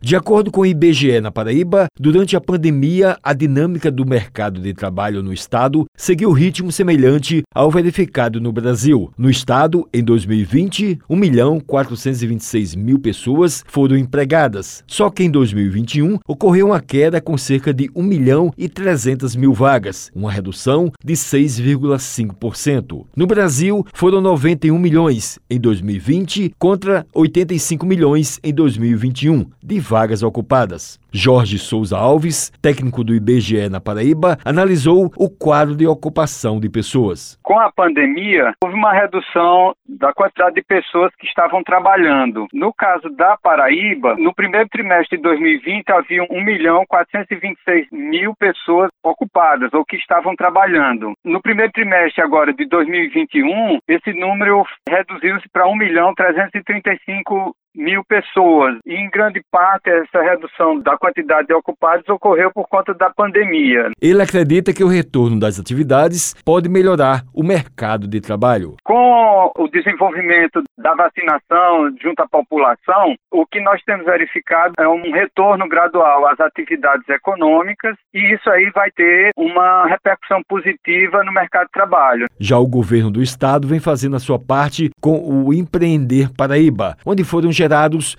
De acordo com o IBGE na Paraíba, durante a pandemia, a dinâmica do mercado de trabalho no estado seguiu ritmo semelhante ao verificado no Brasil. No estado, em 2020, 1 milhão 426 mil pessoas foram empregadas. Só que em 2021 ocorreu uma queda com cerca de 1 milhão e 300 mil vagas, uma redução de 6,5%. No Brasil, foram 91 milhões em 2020 contra 85 milhões em 2021 de vagas ocupadas. Jorge Souza Alves, técnico do IBGE na Paraíba, analisou o quadro de ocupação de pessoas. Com a pandemia, houve uma redução da quantidade de pessoas que estavam trabalhando. No caso da Paraíba, no primeiro trimestre de 2020 havia 1 milhão 426 mil pessoas ocupadas ou que estavam trabalhando. No primeiro trimestre agora de 2021, esse número reduziu-se para 1 milhão 335 mil pessoas. E, em grande parte, essa redução da quantidade de ocupados ocorreu por conta da pandemia. Ele acredita que o retorno das atividades pode melhorar o mercado de trabalho. Com o desenvolvimento da vacinação junto à população, o que nós temos verificado é um retorno gradual às atividades econômicas e isso aí vai ter uma repercussão positiva no mercado de trabalho. Já o governo do estado vem fazendo a sua parte com o Empreender Paraíba, onde foram gerados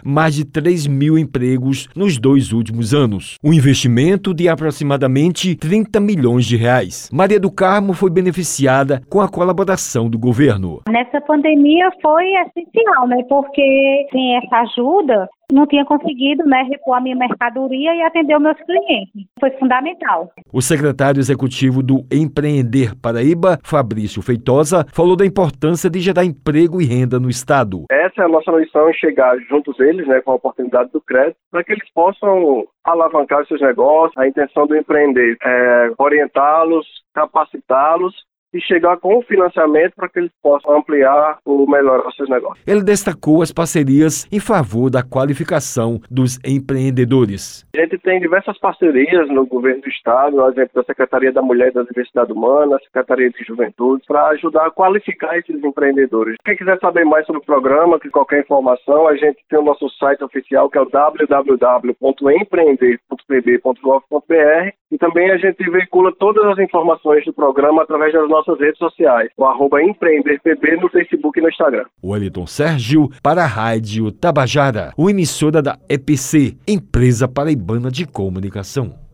mais de 3 mil empregos nos dois últimos anos. Um investimento de aproximadamente 30 milhões de reais. Maria do Carmo foi beneficiada com a colaboração do governo. Nessa pandemia foi essencial, né? Porque sem essa ajuda, não tinha conseguido né, repor a minha mercadoria e atender os meus clientes. Foi fundamental. O secretário executivo do Empreender Paraíba, Fabrício Feitosa, falou da importância de gerar emprego e renda no Estado. Essa é a nossa missão, chegar juntos eles, né, com a oportunidade do crédito, para que eles possam alavancar seus negócios. A intenção do empreender é orientá-los, capacitá-los e chegar com o financiamento para que eles possam ampliar ou melhorar seus negócios. Ele destacou as parcerias em favor da qualificação dos empreendedores. A gente tem diversas parcerias no governo do estado, por exemplo, da Secretaria da Mulher e da Diversidade Humana, a Secretaria de Juventude, para ajudar a qualificar esses empreendedores. Quem quiser saber mais sobre o programa, que qualquer informação, a gente tem o nosso site oficial que é o www.empreender.pb.gov.br e também a gente veicula todas as informações do programa através das nossas redes sociais, o arroba empreenderpb no Facebook e no Instagram. O Wellington Sérgio para a Rádio Tabajara, o emissora da EPC, Empresa Paraibana de Comunicação.